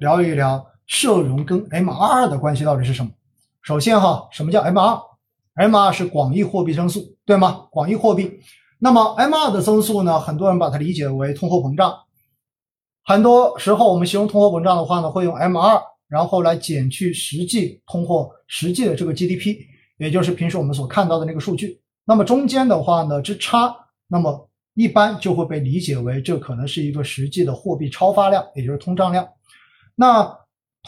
聊一聊社融跟 M 二的关系到底是什么。首先哈，什么叫 M 二？M 二是广义货币增速，对吗？广义货币。那么 M 二的增速呢？很多人把它理解为通货膨胀。很多时候我们形容通货膨胀的话呢，会用 M 二然后来减去实际通货实际的这个 GDP，也就是平时我们所看到的那个数据。那么中间的话呢之差，那么一般就会被理解为这可能是一个实际的货币超发量，也就是通胀量。那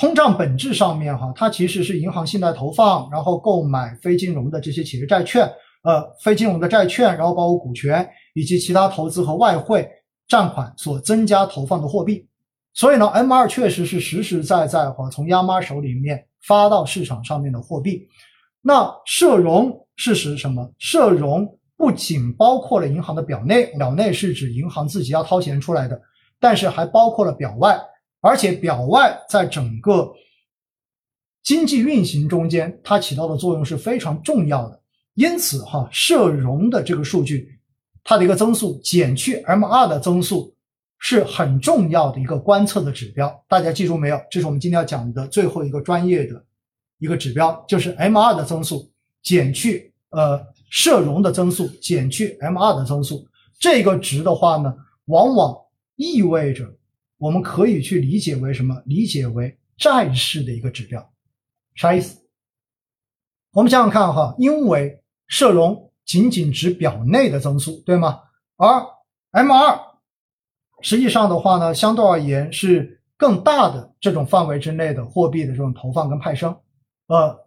通胀本质上面哈，它其实是银行信贷投放，然后购买非金融的这些企业债券，呃，非金融的债券，然后包括股权以及其他投资和外汇占款所增加投放的货币。所以呢，M2 确实是实实在在哈从央妈手里面发到市场上面的货币。那社融是指什么？社融不仅包括了银行的表内，表内是指银行自己要掏钱出来的，但是还包括了表外。而且表外在整个经济运行中间，它起到的作用是非常重要的。因此，哈社融的这个数据，它的一个增速减去 M 二的增速是很重要的一个观测的指标。大家记住没有？这是我们今天要讲的最后一个专业的一个指标，就是 M 二的增速减去呃社融的增速减去 M 二的增速。这个值的话呢，往往意味着。我们可以去理解为什么？理解为债市的一个指标，啥意思？我们想想看哈，因为社融仅仅指表内的增速，对吗？而 M 二实际上的话呢，相对而言是更大的这种范围之内的货币的这种投放跟派生。呃，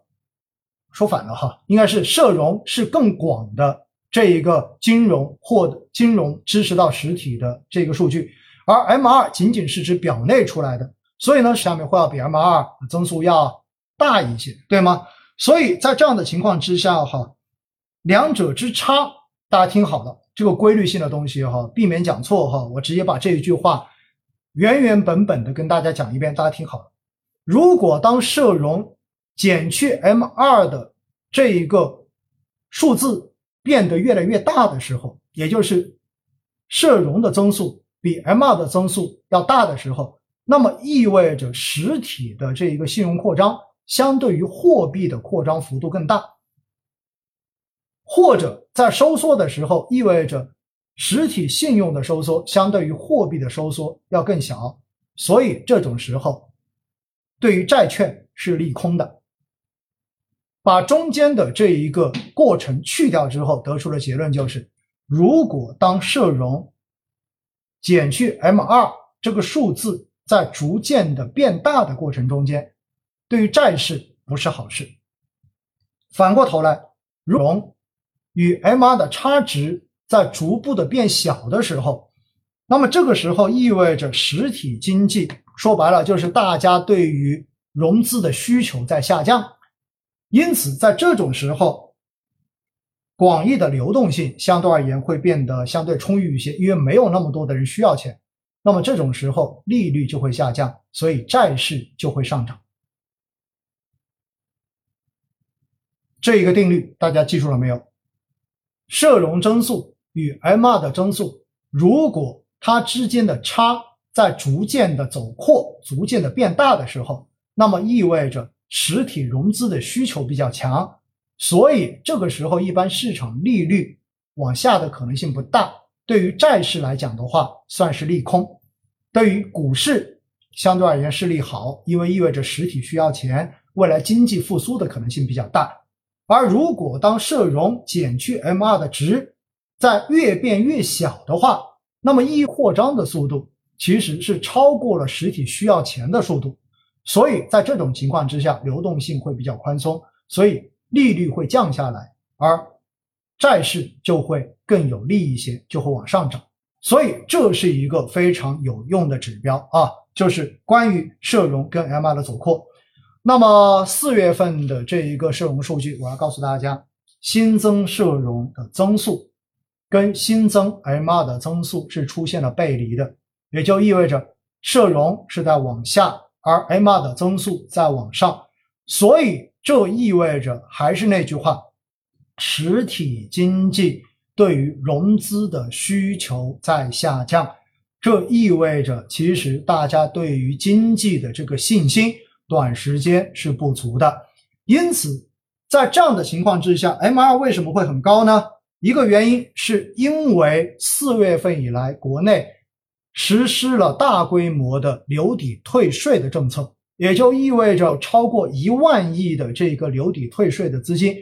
说反了哈，应该是社融是更广的这一个金融或金融支持到实体的这个数据。而 M 二仅仅是指表内出来的，所以呢，下面会要比 M 二增速要大一些，对吗？所以在这样的情况之下，哈，两者之差，大家听好了，这个规律性的东西，哈，避免讲错，哈，我直接把这一句话原原本本的跟大家讲一遍，大家听好了。如果当社融减去 M 二的这一个数字变得越来越大的时候，也就是社融的增速。比 M2 的增速要大的时候，那么意味着实体的这一个信用扩张相对于货币的扩张幅度更大，或者在收缩的时候，意味着实体信用的收缩相对于货币的收缩要更小，所以这种时候对于债券是利空的。把中间的这一个过程去掉之后，得出的结论就是：如果当社融减去 M 二这个数字在逐渐的变大的过程中间，对于债市不是好事。反过头来，融与 M 二的差值在逐步的变小的时候，那么这个时候意味着实体经济说白了就是大家对于融资的需求在下降，因此在这种时候。广义的流动性相对而言会变得相对充裕一些，因为没有那么多的人需要钱，那么这种时候利率就会下降，所以债市就会上涨。这一个定律大家记住了没有？社融增速与 M2 的增速，如果它之间的差在逐渐的走扩、逐渐的变大的时候，那么意味着实体融资的需求比较强。所以这个时候，一般市场利率往下的可能性不大。对于债市来讲的话，算是利空；对于股市相对而言是利好，因为意味着实体需要钱，未来经济复苏的可能性比较大。而如果当社融减去 M 二的值在越变越小的话，那么一扩张的速度其实是超过了实体需要钱的速度。所以在这种情况之下，流动性会比较宽松。所以。利率会降下来，而债市就会更有利一些，就会往上涨。所以这是一个非常有用的指标啊，就是关于社融跟 M2 的走扩。那么四月份的这一个社融数据，我要告诉大家，新增社融的增速跟新增 M2 的增速是出现了背离的，也就意味着社融是在往下，而 M2 的增速在往上，所以。这意味着还是那句话，实体经济对于融资的需求在下降，这意味着其实大家对于经济的这个信心短时间是不足的。因此，在这样的情况之下，M2 为什么会很高呢？一个原因是因为四月份以来，国内实施了大规模的留抵退税的政策，也就意味着超过一万亿的这个留抵退税的资金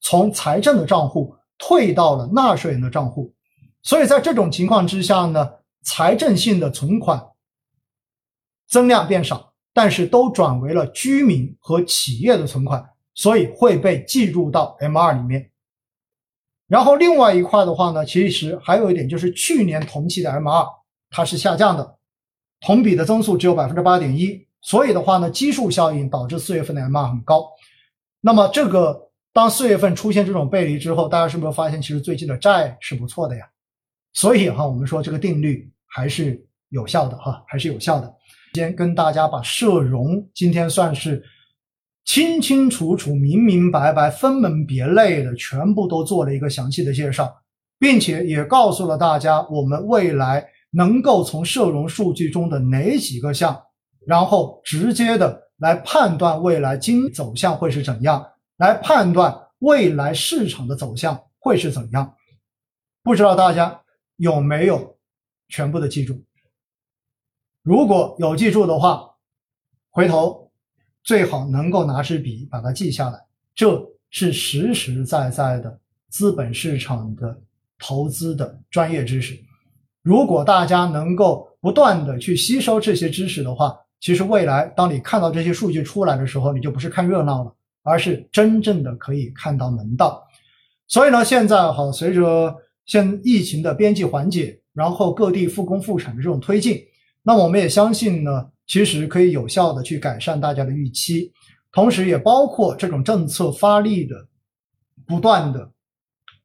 从财政的账户退到了纳税人的账户。所以在这种情况之下呢，财政性的存款增量变少，但是都转为了居民和企业的存款，所以会被计入到 M2 里面。然后另外一块的话呢，其实还有一点就是去年同期的 M2 它是下降的，同比的增速只有百分之八点一，所以的话呢，基数效应导致四月份的 M2 很高。那么这个当四月份出现这种背离之后，大家是不是发现其实最近的债是不错的呀？所以哈，我们说这个定律还是有效的哈，还是有效的。先跟大家把社融今天算是。清清楚楚、明明白白、分门别类的，全部都做了一个详细的介绍，并且也告诉了大家，我们未来能够从社融数据中的哪几个项，然后直接的来判断未来经走向会是怎样，来判断未来市场的走向会是怎样。不知道大家有没有全部的记住？如果有记住的话，回头。最好能够拿支笔把它记下来，这是实实在在的资本市场的投资的专业知识。如果大家能够不断的去吸收这些知识的话，其实未来当你看到这些数据出来的时候，你就不是看热闹了，而是真正的可以看到门道。所以呢，现在哈，随着现疫情的边际缓解，然后各地复工复产的这种推进，那我们也相信呢。其实可以有效的去改善大家的预期，同时也包括这种政策发力的不断的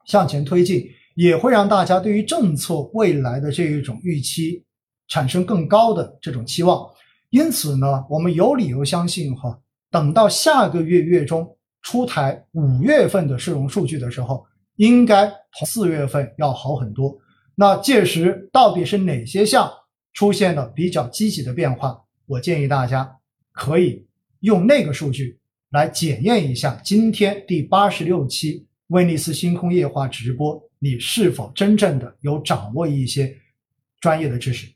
向前推进，也会让大家对于政策未来的这一种预期产生更高的这种期望。因此呢，我们有理由相信哈，等到下个月月中出台五月份的市容数据的时候，应该同四月份要好很多。那届时到底是哪些项出现了比较积极的变化？我建议大家可以用那个数据来检验一下今天第八十六期威尼斯星空夜话直播，你是否真正的有掌握一些专业的知识。